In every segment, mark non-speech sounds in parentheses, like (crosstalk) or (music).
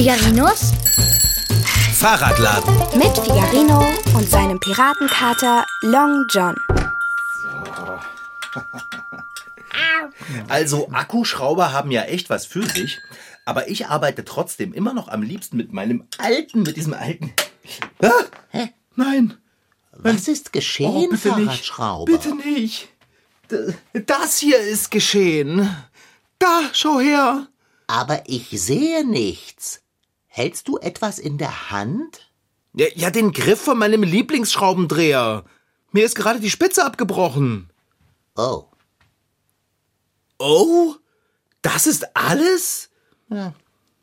Figarinos Fahrradladen. mit Figarino und seinem Piratenkater Long John. Also Akkuschrauber haben ja echt was für sich, aber ich arbeite trotzdem immer noch am liebsten mit meinem alten, mit diesem alten. Ah, Hä? nein, Was ist geschehen, oh, bitte nicht, Fahrradschrauber? bitte nicht. Das hier ist geschehen. Da, schau her. Aber ich sehe nichts. Hältst du etwas in der Hand? Ja, ja, den Griff von meinem Lieblingsschraubendreher. Mir ist gerade die Spitze abgebrochen. Oh. Oh, das ist alles? Ja.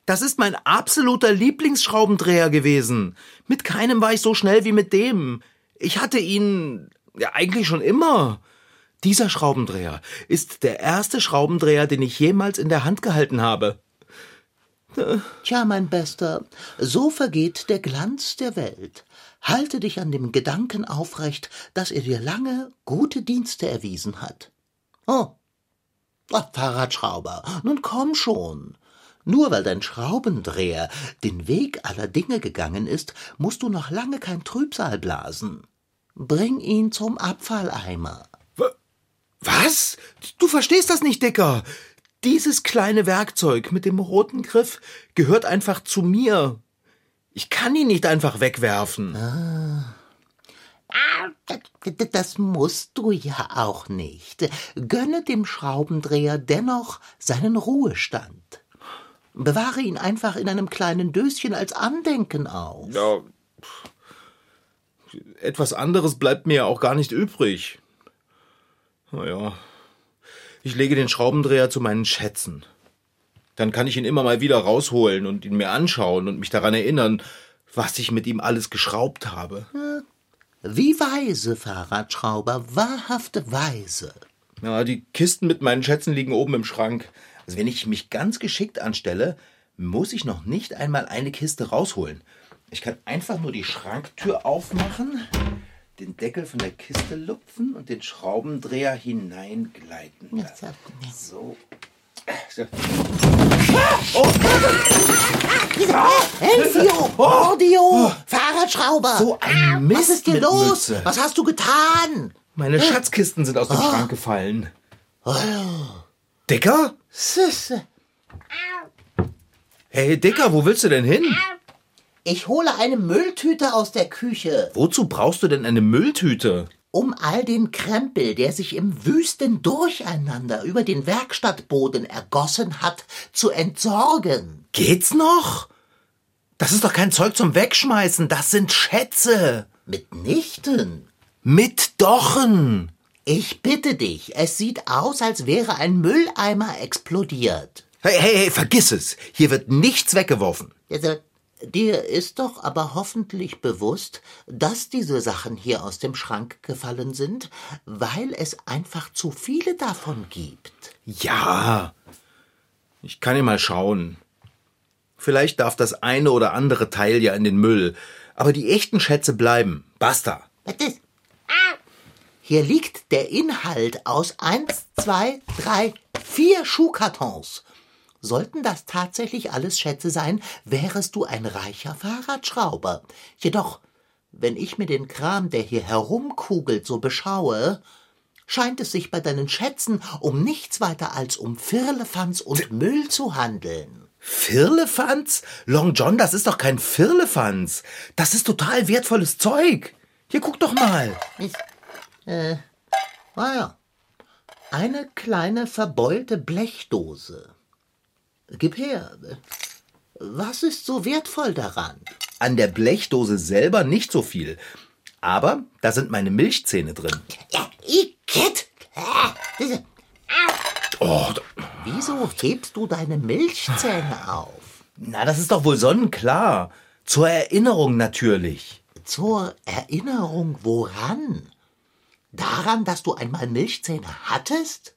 Das ist mein absoluter Lieblingsschraubendreher gewesen. Mit keinem war ich so schnell wie mit dem. Ich hatte ihn ja eigentlich schon immer. Dieser Schraubendreher ist der erste Schraubendreher, den ich jemals in der Hand gehalten habe. Tja, mein Bester, so vergeht der Glanz der Welt. Halte dich an dem Gedanken aufrecht, dass er dir lange gute Dienste erwiesen hat. Oh, Ach, Fahrradschrauber, nun komm schon. Nur weil dein Schraubendreher den Weg aller Dinge gegangen ist, musst du noch lange kein Trübsal blasen. Bring ihn zum Abfalleimer. Was? Du verstehst das nicht, Dicker. Dieses kleine Werkzeug mit dem roten Griff gehört einfach zu mir. Ich kann ihn nicht einfach wegwerfen. Das musst du ja auch nicht. Gönne dem Schraubendreher dennoch seinen Ruhestand. Bewahre ihn einfach in einem kleinen Döschen als Andenken auf. Ja. Etwas anderes bleibt mir ja auch gar nicht übrig. Naja. Ich lege den Schraubendreher zu meinen Schätzen. Dann kann ich ihn immer mal wieder rausholen und ihn mir anschauen und mich daran erinnern, was ich mit ihm alles geschraubt habe. Wie weise, Fahrradschrauber, wahrhaft weise. Ja, die Kisten mit meinen Schätzen liegen oben im Schrank. Also wenn ich mich ganz geschickt anstelle, muss ich noch nicht einmal eine Kiste rausholen. Ich kann einfach nur die Schranktür aufmachen, den Deckel von der Kiste lupfen und den Schraubendreher hineingleiten lassen. So. Elfio! Audio! Fahrradschrauber! So ein Mist Was ist dir los? Mütze. Was hast du getan? Meine Schatzkisten sind aus dem Schrank gefallen. Dicker? Süße. Hey, Dicker, wo willst du denn hin? Ich hole eine Mülltüte aus der Küche, Wozu brauchst du denn eine Mülltüte? um all den Krempel, der sich im wüsten Durcheinander über den Werkstattboden ergossen hat, zu entsorgen. Geht's noch? Das ist doch kein Zeug zum Wegschmeißen, das sind Schätze. Mitnichten. Mit Dochen. Ich bitte dich, es sieht aus, als wäre ein Mülleimer explodiert. Hey, hey, hey, vergiss es. Hier wird nichts weggeworfen. Also, dir ist doch aber hoffentlich bewusst, dass diese Sachen hier aus dem Schrank gefallen sind, weil es einfach zu viele davon gibt. Ja. Ich kann ja mal schauen. Vielleicht darf das eine oder andere Teil ja in den Müll. Aber die echten Schätze bleiben. Basta. Was ist? Hier liegt der Inhalt aus eins, zwei, drei, vier Schuhkartons. Sollten das tatsächlich alles Schätze sein, wärest du ein reicher Fahrradschrauber. Jedoch, wenn ich mir den Kram, der hier herumkugelt, so beschaue, scheint es sich bei deinen Schätzen um nichts weiter als um Firlefanz und Müll zu handeln. Firlefanz? Long John, das ist doch kein Firlefanz. Das ist total wertvolles Zeug. Hier, guck doch mal. Ah ja. Eine kleine verbeulte Blechdose. Gib her. Was ist so wertvoll daran? An der Blechdose selber nicht so viel. Aber da sind meine Milchzähne drin. Ja, diese- Oh, Wieso hebst du deine Milchzähne auf? na, das ist doch wohl sonnenklar. Zur Erinnerung natürlich. Zur Erinnerung woran? Daran, dass du einmal Milchzähne hattest?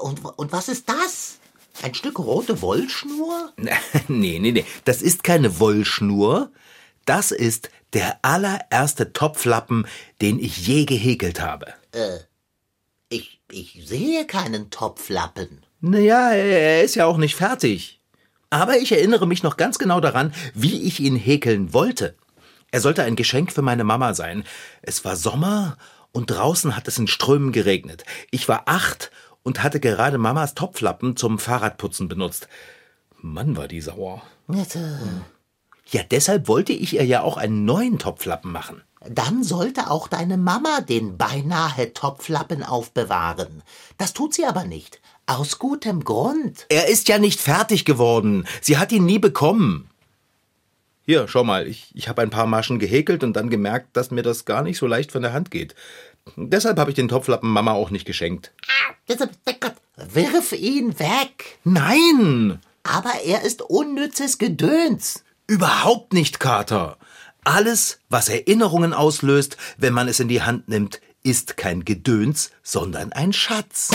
Und, und was ist das? Ein Stück rote Wollschnur? (laughs) nee, nee, nee. Das ist keine Wollschnur. Das ist der allererste Topflappen, den ich je gehäkelt habe. Ich, ich sehe keinen Topflappen. Naja, er ist ja auch nicht fertig. Aber ich erinnere mich noch ganz genau daran, wie ich ihn häkeln wollte. Er sollte ein Geschenk für meine Mama sein. Es war Sommer und draußen hat es in Strömen geregnet. Ich war acht und hatte gerade Mamas Topflappen zum Fahrradputzen benutzt. Mann, war die sauer. Ja, deshalb wollte ich ihr ja auch einen neuen Topflappen machen. Dann sollte auch deine Mama den beinahe Topflappen aufbewahren. Das tut sie aber nicht. Aus gutem Grund. Er ist ja nicht fertig geworden. Sie hat ihn nie bekommen. Hier, schau mal, ich, ich habe ein paar Maschen gehäkelt und dann gemerkt, dass mir das gar nicht so leicht von der Hand geht. Deshalb habe ich den Topflappen Mama auch nicht geschenkt. Wirf ihn weg. Nein! Aber er ist unnützes Gedöns. Überhaupt nicht, Kater. Alles, was Erinnerungen auslöst, wenn man es in die Hand nimmt, ist kein Gedöns, sondern ein Schatz.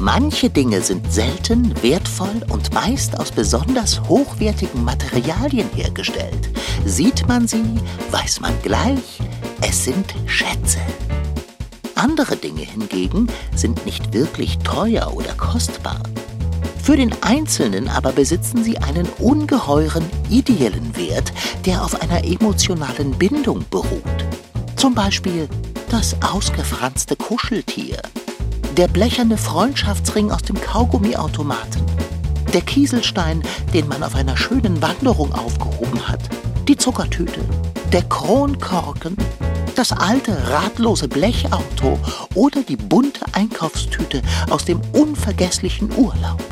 Manche Dinge sind selten, wertvoll und meist aus besonders hochwertigen Materialien hergestellt. Sieht man sie, weiß man gleich, es sind Schätze. Andere Dinge hingegen sind nicht wirklich teuer oder kostbar. Für den Einzelnen aber besitzen sie einen ungeheuren ideellen Wert, der auf einer emotionalen Bindung beruht. Zum Beispiel das ausgefranste Kuscheltier, der blecherne Freundschaftsring aus dem Kaugummiautomaten, der Kieselstein, den man auf einer schönen Wanderung aufgehoben hat, die Zuckertüte, der Kronkorken, das alte radlose Blechauto oder die bunte Einkaufstüte aus dem unvergesslichen Urlaub.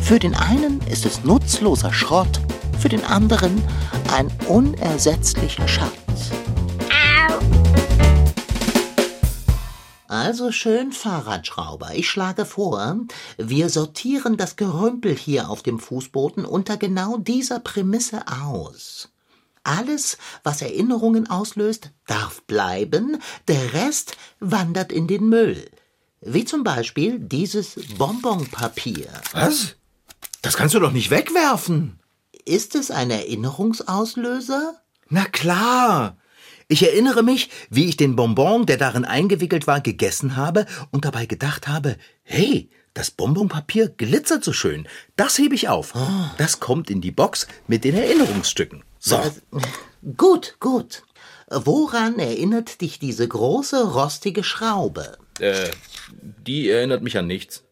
Für den einen ist es nutzloser Schrott, für den anderen ein unersetzlicher Schatz. Also schön, Fahrradschrauber. Ich schlage vor, wir sortieren das Gerümpel hier auf dem Fußboden unter genau dieser Prämisse aus. Alles, was Erinnerungen auslöst, darf bleiben, der Rest wandert in den Müll. Wie zum Beispiel dieses Bonbonpapier. Was? Das kannst du doch nicht wegwerfen. Ist es ein Erinnerungsauslöser? Na klar. Ich erinnere mich, wie ich den Bonbon, der darin eingewickelt war, gegessen habe und dabei gedacht habe, hey, das Bonbonpapier glitzert so schön. Das hebe ich auf. Das kommt in die Box mit den Erinnerungsstücken. So. Gut, gut. Woran erinnert dich diese große, rostige Schraube? Äh, die erinnert mich an nichts.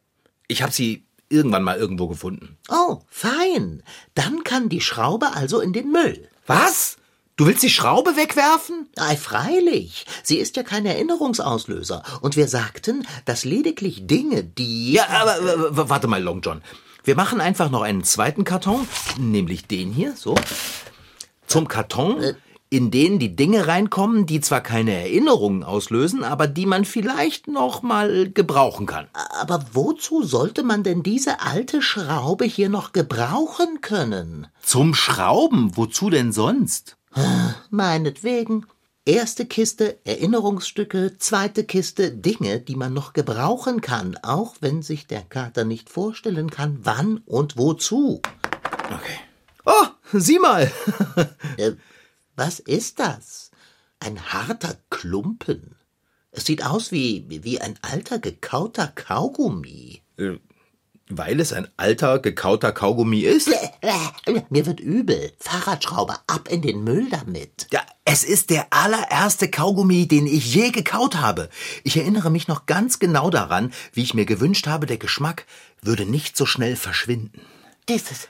Ich habe sie irgendwann mal irgendwo gefunden. Oh, fein. Dann kann die Schraube also in den Müll. Was? Du willst die Schraube wegwerfen? Ei, freilich. Sie ist ja kein Erinnerungsauslöser. Und wir sagten, dass lediglich Dinge, die. Ja, aber warte mal, Long John. Wir machen einfach noch einen zweiten Karton, nämlich den hier, so. Zum Karton, in den die Dinge reinkommen, die zwar keine Erinnerungen auslösen, aber die man vielleicht noch mal gebrauchen kann. Aber wozu sollte man denn diese alte Schraube hier noch gebrauchen können? Zum Schrauben, wozu denn sonst? Meinetwegen. Erste Kiste Erinnerungsstücke, zweite Kiste Dinge, die man noch gebrauchen kann, auch wenn sich der Kater nicht vorstellen kann, wann und wozu. Okay. Oh, sieh mal. (laughs) Äh, was ist das? Ein harter Klumpen. Es sieht aus wie, wie ein alter gekauter Kaugummi. Äh, Weil es ein alter, gekauter Kaugummi ist? Mir wird übel. Fahrradschrauber, ab in den Müll damit. Ja, es ist der allererste Kaugummi, den ich je gekaut habe. Ich erinnere mich noch ganz genau daran, wie ich mir gewünscht habe, der Geschmack würde nicht so schnell verschwinden. Dieses.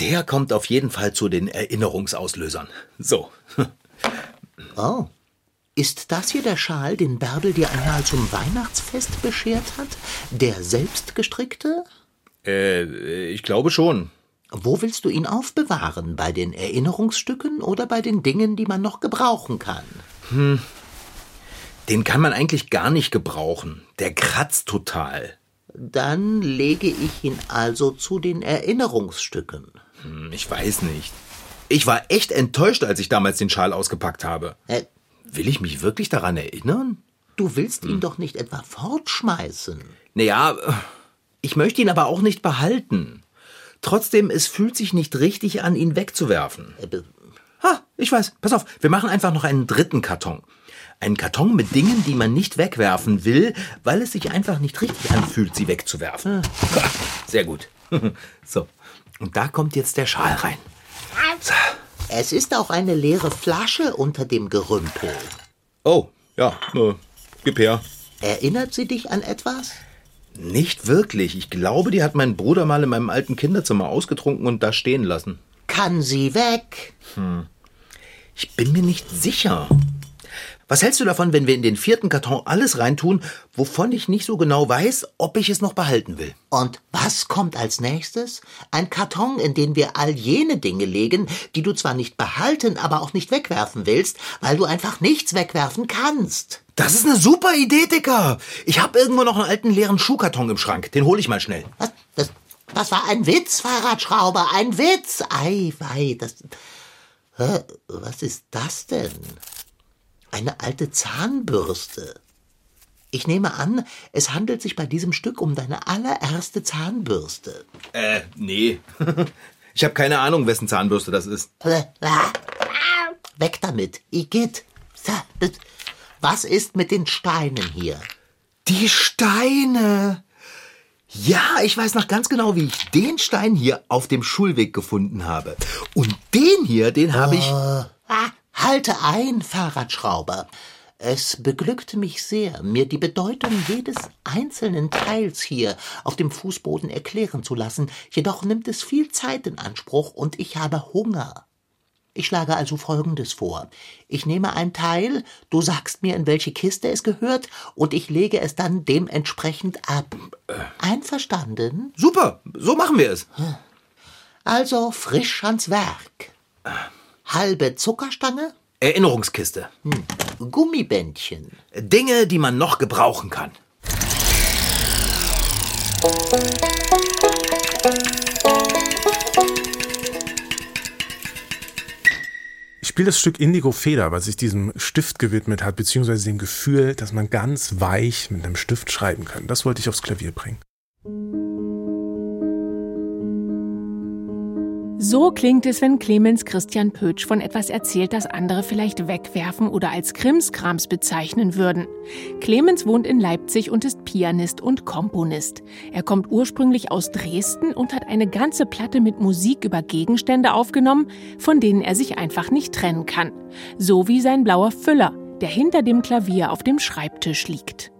Der kommt auf jeden Fall zu den Erinnerungsauslösern. So. (laughs) Oh. Ist das hier der Schal, den Bärbel dir einmal zum Weihnachtsfest beschert hat? Der selbstgestrickte? Äh, ich glaube schon. Wo willst du ihn aufbewahren? Bei den Erinnerungsstücken oder bei den Dingen, die man noch gebrauchen kann? Den kann man eigentlich gar nicht gebrauchen. Der kratzt total. Dann lege ich ihn also zu den Erinnerungsstücken. Hm, Ich weiß nicht. Ich war echt enttäuscht, als ich damals den Schal ausgepackt habe. Äh, Will ich mich wirklich daran erinnern? du willst ihn doch nicht etwa fortschmeißen. Naja, ich möchte ihn aber auch nicht behalten. Trotzdem, es fühlt sich nicht richtig an, ihn wegzuwerfen. Äh, Ha, ich weiß. Pass auf, wir machen einfach noch einen dritten Karton. Einen Karton mit Dingen, die man nicht wegwerfen will, weil es sich einfach nicht richtig anfühlt, sie wegzuwerfen. Sehr gut. (laughs) So, und da kommt jetzt der Schal rein. So. Es ist auch eine leere Flasche unter dem Gerümpel. Oh, ja, äh, gib her. Erinnert sie dich an etwas? Nicht wirklich. Ich glaube, die hat mein Bruder mal in meinem alten Kinderzimmer ausgetrunken und da stehen lassen. Kann sie weg? Ich bin mir nicht sicher. Was hältst du davon, wenn wir in den vierten Karton alles reintun, wovon ich nicht so genau weiß, ob ich es noch behalten will? Und was kommt als nächstes? Ein Karton, in den wir all jene Dinge legen, die du zwar nicht behalten, aber auch nicht wegwerfen willst, weil du einfach nichts wegwerfen kannst. Das ist eine super Idee, Dicker. Ich habe irgendwo noch einen alten leeren Schuhkarton im Schrank. Den hole ich mal schnell. Was? Das, das war ein Witz, Fahrradschrauber, ein Witz. Ei, wei, das. Hä, was ist das denn? Eine alte Zahnbürste. Ich nehme an, es handelt sich bei diesem Stück um deine allererste Zahnbürste. Äh, nee. (laughs) Ich habe keine Ahnung, wessen Zahnbürste das ist. Weg damit, Igitt. Was ist mit den Steinen hier? Die Steine. Ja, ich weiß noch ganz genau, wie ich den Stein hier auf dem Schulweg gefunden habe. Und den hier, den habe ich. Ah, halte ein, Fahrradschrauber. Es beglückt mich sehr, mir die Bedeutung jedes einzelnen Teils hier auf dem Fußboden erklären zu lassen, jedoch nimmt es viel Zeit in Anspruch und ich habe Hunger. Ich schlage also Folgendes vor. Ich nehme ein Teil, du sagst mir, in welche Kiste es gehört, und ich lege es dann dementsprechend ab. Einverstanden? Super, so machen wir es. Also frisch ans Werk. Halbe Zuckerstange, Erinnerungskiste. Gummibändchen, Dinge, die man noch gebrauchen kann. Ich spiele das Stück Indigo Feder, was sich diesem Stift gewidmet hat, beziehungsweise dem Gefühl, dass man ganz weich mit einem Stift schreiben kann. Das wollte ich aufs Klavier bringen. So klingt es, wenn Clemens Christian Pötsch von etwas erzählt, das andere vielleicht wegwerfen oder als Krimskrams bezeichnen würden. Clemens wohnt in Leipzig und ist Pianist und Komponist. Er kommt ursprünglich aus Dresden und hat eine ganze Platte mit Musik über Gegenstände aufgenommen, von denen er sich einfach nicht trennen kann. So wie sein blauer Füller, der hinter dem Klavier auf dem Schreibtisch liegt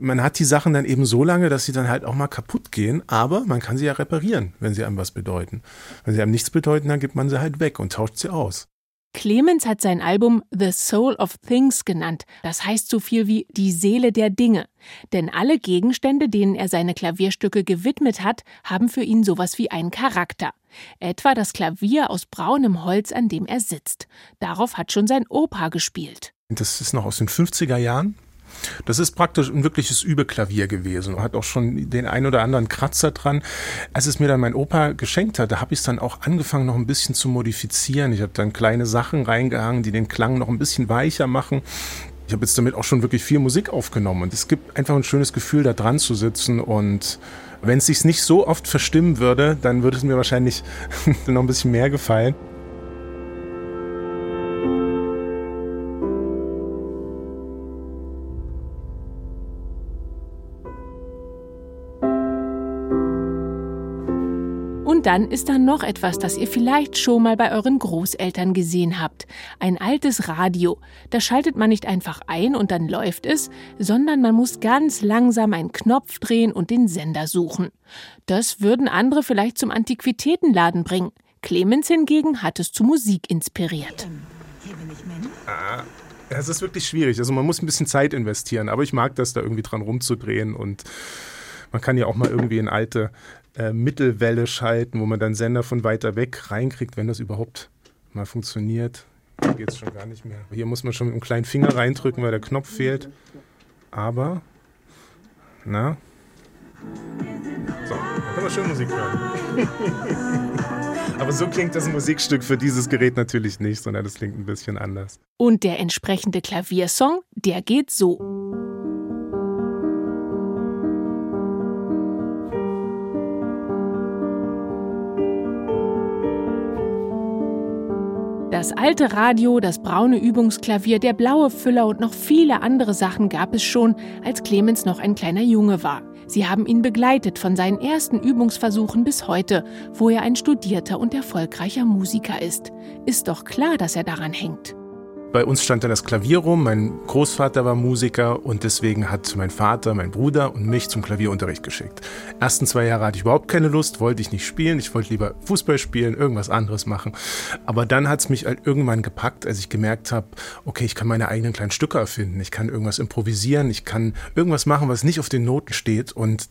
man hat die Sachen dann eben so lange, dass sie dann halt auch mal kaputt gehen, aber man kann sie ja reparieren, wenn sie einem was bedeuten. Wenn sie einem nichts bedeuten, dann gibt man sie halt weg und tauscht sie aus. Clemens hat sein Album The Soul of Things genannt. Das heißt so viel wie die Seele der Dinge. Denn alle Gegenstände, denen er seine Klavierstücke gewidmet hat, haben für ihn sowas wie einen Charakter. Etwa das Klavier aus braunem Holz, an dem er sitzt. Darauf hat schon sein Opa gespielt. Das ist noch aus den 50er Jahren. Das ist praktisch ein wirkliches Übeklavier gewesen. Hat auch schon den ein oder anderen Kratzer dran. Als es mir dann mein Opa geschenkt hat, da habe ich es dann auch angefangen, noch ein bisschen zu modifizieren. Ich habe dann kleine Sachen reingehangen, die den Klang noch ein bisschen weicher machen. Ich habe jetzt damit auch schon wirklich viel Musik aufgenommen. Und es gibt einfach ein schönes Gefühl, da dran zu sitzen. Und wenn es sich nicht so oft verstimmen würde, dann würde es mir wahrscheinlich (laughs) noch ein bisschen mehr gefallen. Und dann ist da noch etwas, das ihr vielleicht schon mal bei euren Großeltern gesehen habt. Ein altes Radio. Da schaltet man nicht einfach ein und dann läuft es, sondern man muss ganz langsam einen Knopf drehen und den Sender suchen. Das würden andere vielleicht zum Antiquitätenladen bringen. Clemens hingegen hat es zu Musik inspiriert. Ah, es ist wirklich schwierig. Also man muss ein bisschen Zeit investieren, aber ich mag das da irgendwie dran rumzudrehen und man kann ja auch mal irgendwie in alte äh, Mittelwelle schalten, wo man dann Sender von weiter weg reinkriegt, wenn das überhaupt mal funktioniert. Hier geht es schon gar nicht mehr. Hier muss man schon mit einem kleinen Finger reindrücken, weil der Knopf fehlt. Aber, na. So, dann können wir schön Musik hören. (laughs) Aber so klingt das Musikstück für dieses Gerät natürlich nicht, sondern das klingt ein bisschen anders. Und der entsprechende Klaviersong, der geht so. Das alte Radio, das braune Übungsklavier, der blaue Füller und noch viele andere Sachen gab es schon, als Clemens noch ein kleiner Junge war. Sie haben ihn begleitet von seinen ersten Übungsversuchen bis heute, wo er ein studierter und erfolgreicher Musiker ist. Ist doch klar, dass er daran hängt. Bei uns stand dann das Klavier rum. Mein Großvater war Musiker und deswegen hat mein Vater, mein Bruder und mich zum Klavierunterricht geschickt. Ersten zwei Jahre hatte ich überhaupt keine Lust, wollte ich nicht spielen. Ich wollte lieber Fußball spielen, irgendwas anderes machen. Aber dann hat es mich halt irgendwann gepackt, als ich gemerkt habe, okay, ich kann meine eigenen kleinen Stücke erfinden. Ich kann irgendwas improvisieren. Ich kann irgendwas machen, was nicht auf den Noten steht. Und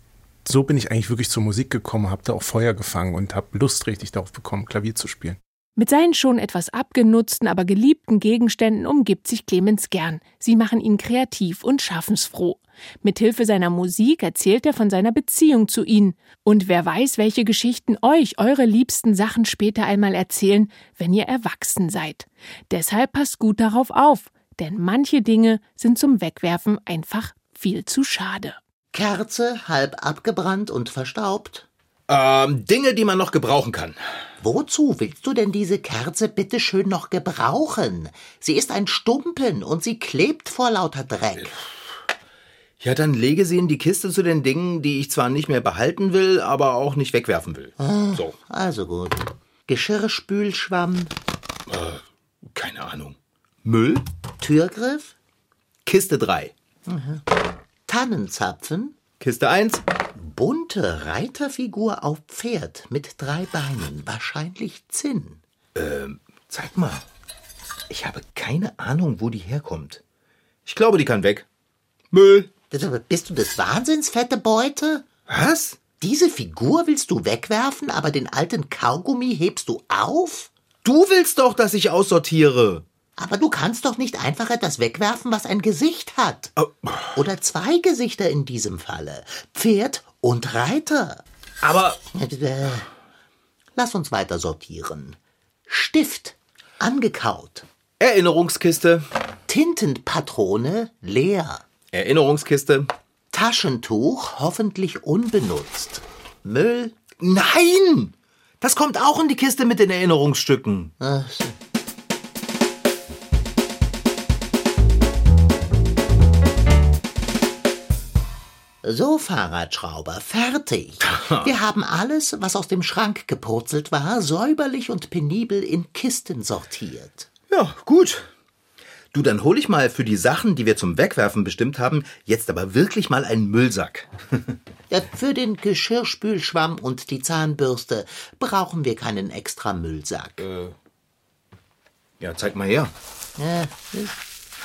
so bin ich eigentlich wirklich zur Musik gekommen, habe da auch Feuer gefangen und habe Lust richtig darauf bekommen, Klavier zu spielen. Mit seinen schon etwas abgenutzten, aber geliebten Gegenständen umgibt sich Clemens gern. Sie machen ihn kreativ und schaffensfroh. Mithilfe seiner Musik erzählt er von seiner Beziehung zu ihnen. Und wer weiß, welche Geschichten euch eure liebsten Sachen später einmal erzählen, wenn ihr erwachsen seid. Deshalb passt gut darauf auf, denn manche Dinge sind zum Wegwerfen einfach viel zu schade. Kerze, halb abgebrannt und verstaubt. Ähm, Dinge, die man noch gebrauchen kann. Wozu willst du denn diese Kerze bitte schön noch gebrauchen? Sie ist ein Stumpen und sie klebt vor lauter Dreck. Ja, dann lege sie in die Kiste zu den Dingen, die ich zwar nicht mehr behalten will, aber auch nicht wegwerfen will. So, Also gut. Geschirrspülschwamm, keine Ahnung. Müll? Türgriff, Kiste 3. Tannenzapfen, Kiste 1. bunte Reiterfigur auf Pferd mit drei Beinen, wahrscheinlich Zinn. Zeig mal. Ich habe keine Ahnung, wo die herkommt. Ich glaube, die kann weg. Müll. Bist du des Wahnsinns, fette Beute? Was? Diese Figur willst du wegwerfen, aber den alten Kaugummi hebst du auf? Du willst doch, dass ich aussortiere. Aber du kannst doch nicht einfach etwas wegwerfen, was ein Gesicht hat. Oh, Oder zwei Gesichter in diesem Falle. Pferd und Reiter. Aber Äh, Lass uns weiter sortieren. Stift, angekaut. Erinnerungskiste. Tintenpatrone, leer. Erinnerungskiste. Taschentuch, hoffentlich unbenutzt. Müll, Nein! Das kommt auch in die Kiste mit den Erinnerungsstücken. äh, So, Fahrradschrauber, fertig. (laughs) Wir haben alles, was aus dem Schrank gepurzelt war, säuberlich und penibel in Kisten sortiert. Ja, gut. Du, dann hol ich mal für die Sachen, die wir zum Wegwerfen bestimmt haben, jetzt aber wirklich mal einen Müllsack. Ja, für den Geschirrspülschwamm und die Zahnbürste brauchen wir keinen extra Müllsack. Ja, zeig mal her. Äh,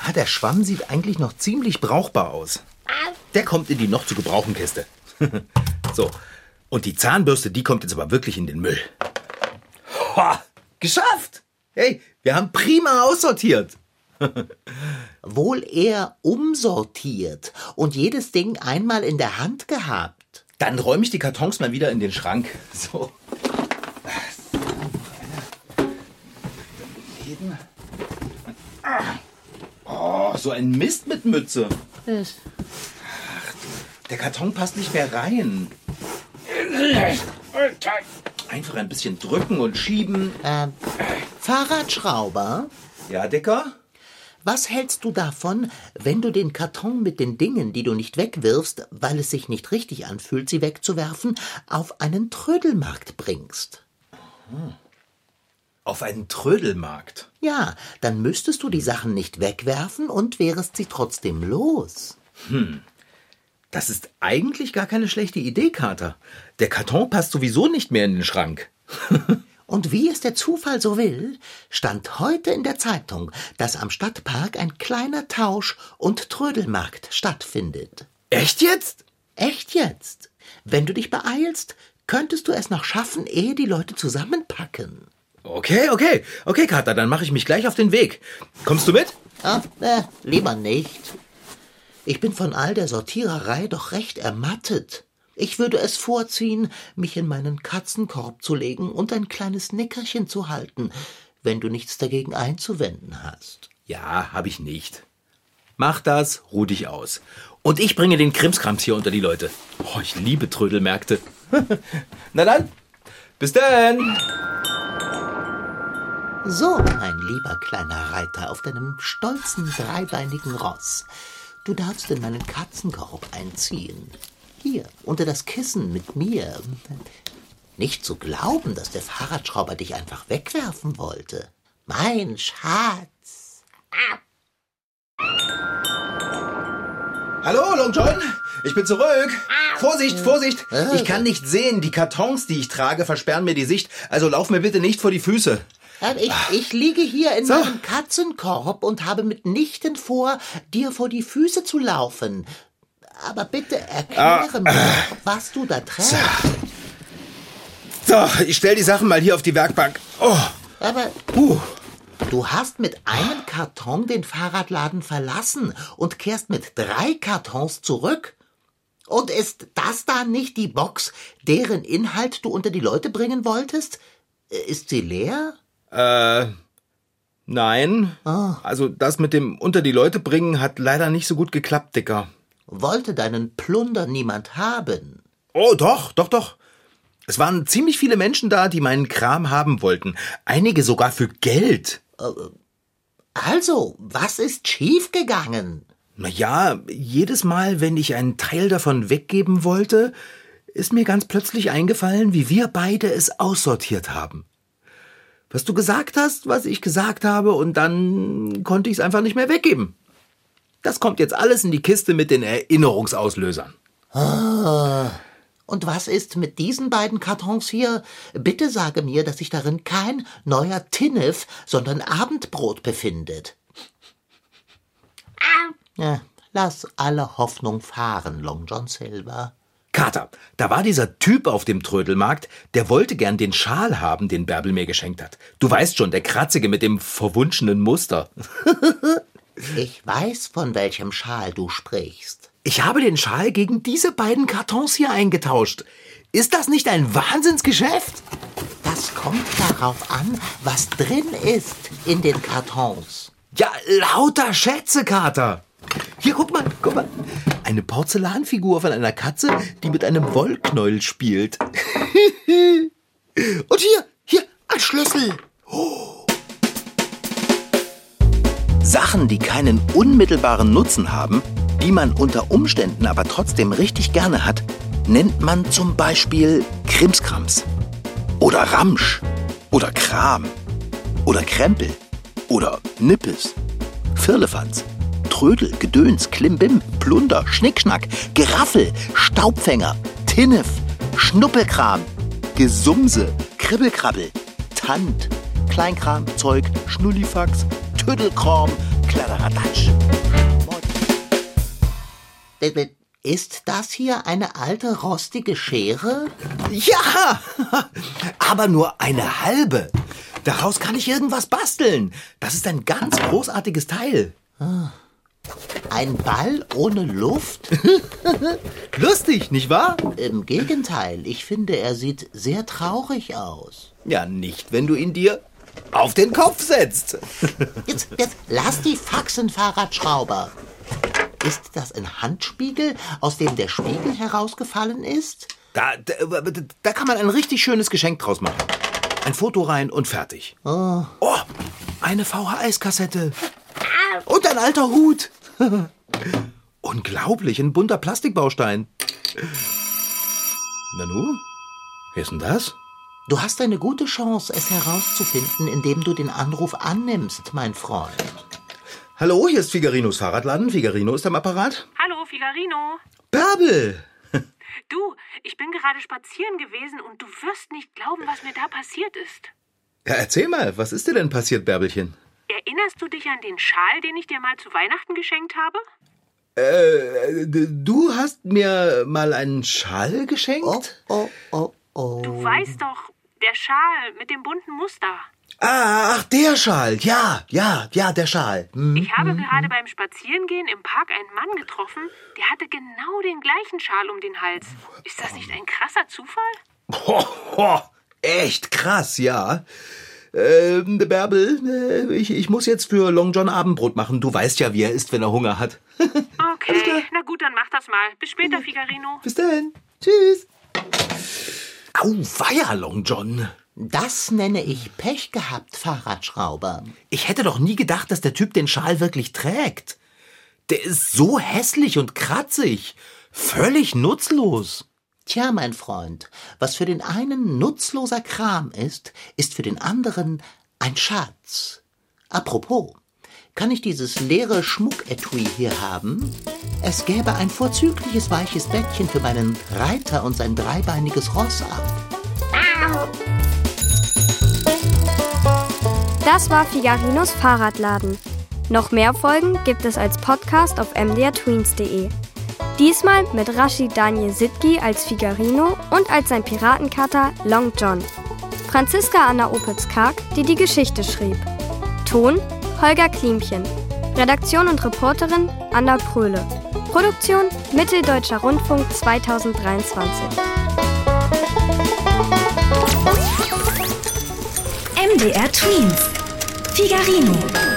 Ah, der Schwamm sieht eigentlich noch ziemlich brauchbar aus. Der kommt in die noch zu gebrauchen Kiste. (laughs) so. Und die Zahnbürste, die kommt jetzt aber wirklich in den Müll. Ha, geschafft! Hey, wir haben prima aussortiert. (laughs) wohl eher umsortiert und jedes Ding einmal in der Hand gehabt. Dann räume ich die Kartons mal wieder in den Schrank. (laughs) So. Oh, so ein Mist mit Mütze. Der Karton passt nicht mehr rein. Einfach ein bisschen drücken und schieben. Ähm, Fahrradschrauber, Ja, Dicker? was hältst du davon, wenn du den Karton mit den Dingen, die du nicht wegwirfst, weil es sich nicht richtig anfühlt, sie wegzuwerfen, auf einen Trödelmarkt bringst? Auf einen Trödelmarkt. Ja, dann müsstest du die Sachen nicht wegwerfen und wärest sie trotzdem los. Das ist eigentlich gar keine schlechte Idee, Kater. Der Karton passt sowieso nicht mehr in den Schrank. (laughs) Und wie es der Zufall so will, stand heute in der Zeitung, dass am Stadtpark ein kleiner Tausch- und Trödelmarkt stattfindet. Echt jetzt? Echt jetzt? Wenn du dich beeilst, könntest du es noch schaffen, ehe die Leute zusammenpacken. Okay, okay. Okay, Kater, dann mache ich mich gleich auf den Weg. Kommst du mit? Ah, äh, lieber nicht. Ich bin von all der Sortiererei doch recht ermattet. Ich würde es vorziehen, mich in meinen Katzenkorb zu legen und ein kleines Nickerchen zu halten, wenn du nichts dagegen einzuwenden hast. Ja, habe ich nicht. Mach das, ruh dich aus. Und ich bringe den Krimskrams hier unter die Leute. Oh, ich liebe Trödelmärkte. (laughs) Na dann, bis dann. So, mein lieber kleiner Reiter auf deinem stolzen dreibeinigen Ross. Du darfst in meinen Katzenkorb einziehen. Hier, unter das Kissen mit mir. Nicht zu glauben, dass der Fahrradschrauber dich einfach wegwerfen wollte. Mein Schatz. Hallo, Long John. Ich bin zurück. Vorsicht, Vorsicht. Ich kann nicht sehen. Die Kartons, die ich trage, versperren mir die Sicht. Also lauf mir bitte nicht vor die Füße. Ich, ich liege hier in meinem Katzenkorb und habe mitnichten vor, dir vor die Füße zu laufen. Aber bitte erkläre mir, doch, was du da trägst. So, ich stell die Sachen mal hier auf die Werkbank. Oh, Aber puh. du hast mit einem Karton den Fahrradladen verlassen und kehrst mit drei Kartons zurück. Und ist das dann nicht die Box, deren Inhalt du unter die Leute bringen wolltest? Ist sie leer? Äh, nein. Also das mit dem unter die Leute bringen hat leider nicht so gut geklappt, Dicker. Wollte deinen Plunder niemand haben? Oh, doch, doch, doch. Es waren ziemlich viele Menschen da, die meinen Kram haben wollten. Einige sogar für Geld. Also, was ist schiefgegangen? Na ja, jedes Mal, wenn ich einen Teil davon weggeben wollte, ist mir ganz plötzlich eingefallen, wie wir beide es aussortiert haben. Was du gesagt hast, was ich gesagt habe, und dann konnte ich es einfach nicht mehr weggeben. Das kommt jetzt alles in die Kiste mit den Erinnerungsauslösern. Und was ist mit diesen beiden Kartons hier? Bitte sage mir, dass sich darin kein neuer Tinnef, sondern Abendbrot befindet. Ja, lass alle Hoffnung fahren, Long John Silver. Kater, da war dieser Typ auf dem Trödelmarkt, der wollte gern den Schal haben, den Bärbel mir geschenkt hat. Du weißt schon, der kratzige mit dem verwunschenen Muster. (laughs) Ich weiß, von welchem Schal du sprichst. Ich habe den Schal gegen diese beiden Kartons hier eingetauscht. Ist das nicht ein Wahnsinnsgeschäft? Das kommt darauf an, was drin ist in den Kartons. Ja, lauter Schätze, Kater. Hier, guck mal, guck mal. Eine Porzellanfigur von einer Katze, die mit einem Wollknäuel spielt. (laughs) Und hier, hier, ein Schlüssel. Oh. Sachen, die keinen unmittelbaren Nutzen haben, die man unter Umständen aber trotzdem richtig gerne hat, nennt man zum Beispiel Krimskrams. Oder Ramsch. Oder Kram. Oder Krempel. Oder Nippes. Firlefanz. Trödel, Gedöns, Klimbim, Plunder, Schnickschnack, Geraffel, Staubfänger, Tinnef, Schnuppelkram, Gesumse, Kribbelkrabbel, Tant, Kleinkram, Zeug, Schnullifax, Tüddelkram, Kladderadatsch. Ist das hier eine alte rostige Schere? Ja, (laughs) aber nur eine halbe. Daraus kann ich irgendwas basteln. Das ist ein ganz großartiges Teil. Ein Ball ohne Luft? (laughs) Lustig, nicht wahr? Im Gegenteil, ich finde, er sieht sehr traurig aus. Ja, nicht, wenn du ihn dir auf den Kopf setzt. (laughs) Jetzt, jetzt lass die Faxen, Fahrradschrauber. Ist das ein Handspiegel, aus dem der Spiegel herausgefallen ist? Da, da, da kann man ein richtig schönes Geschenk draus machen. Ein Foto rein und fertig. Oh, eine VHS-Kassette. Und ein alter Hut. (laughs) Unglaublich, ein bunter Plastikbaustein. Nanu? Wer ist denn das? Du hast eine gute Chance, es herauszufinden, indem du den Anruf annimmst, mein Freund. Hallo, hier ist Figarinos Fahrradladen. Figarino ist am Apparat. Hallo, Figarino. Bärbel! (laughs) Du, ich bin gerade spazieren gewesen und du wirst nicht glauben, was mir da passiert ist. Ja, erzähl mal, was ist dir denn passiert, Bärbelchen? Erinnerst du dich an den Schal, den ich dir mal zu Weihnachten geschenkt habe? Äh, du hast mir mal einen Schal geschenkt? Oh, oh, oh, oh. Du weißt doch, der Schal mit dem bunten Muster. Ah, ach, der Schal. Ja, ja, ja, der Schal. Hm. Ich habe gerade beim Spazierengehen im Park einen Mann getroffen, der hatte genau den gleichen Schal um den Hals. Ist das nicht ein krasser Zufall? Ho, (laughs) ho, echt krass, ja. Ähm, Bärbel, äh, ich, ich muss jetzt für Long John Abendbrot machen. Du weißt ja, wie er ist, wenn er Hunger hat. (laughs) Okay, na gut, dann mach das mal. Bis später, Figarino. Bis dann. Tschüss. Au, weia, Long John. Das nenne ich Pech gehabt, Fahrradschrauber. Ich hätte doch nie gedacht, dass der Typ den Schal wirklich trägt. Der ist so hässlich und kratzig. Völlig nutzlos. Tja, mein Freund, was für den einen nutzloser Kram ist, ist für den anderen ein Schatz. Apropos, kann ich dieses leere Schmucketui hier haben? Es gäbe ein vorzügliches weiches Bettchen für meinen Reiter und sein dreibeiniges Ross ab. Das war Figarinos Fahrradladen. Noch mehr Folgen gibt es als Podcast auf mdrtweens.de. Diesmal mit Rashid Daniel Sitki als Figarino und als sein Piratenkater Long John. Franziska Anna Opitz-Karg, die die Geschichte schrieb. Ton Holger Klimchen. Redaktion und Reporterin Anna Pröhle. Produktion Mitteldeutscher Rundfunk 2023. MDR Tweens. Figarino.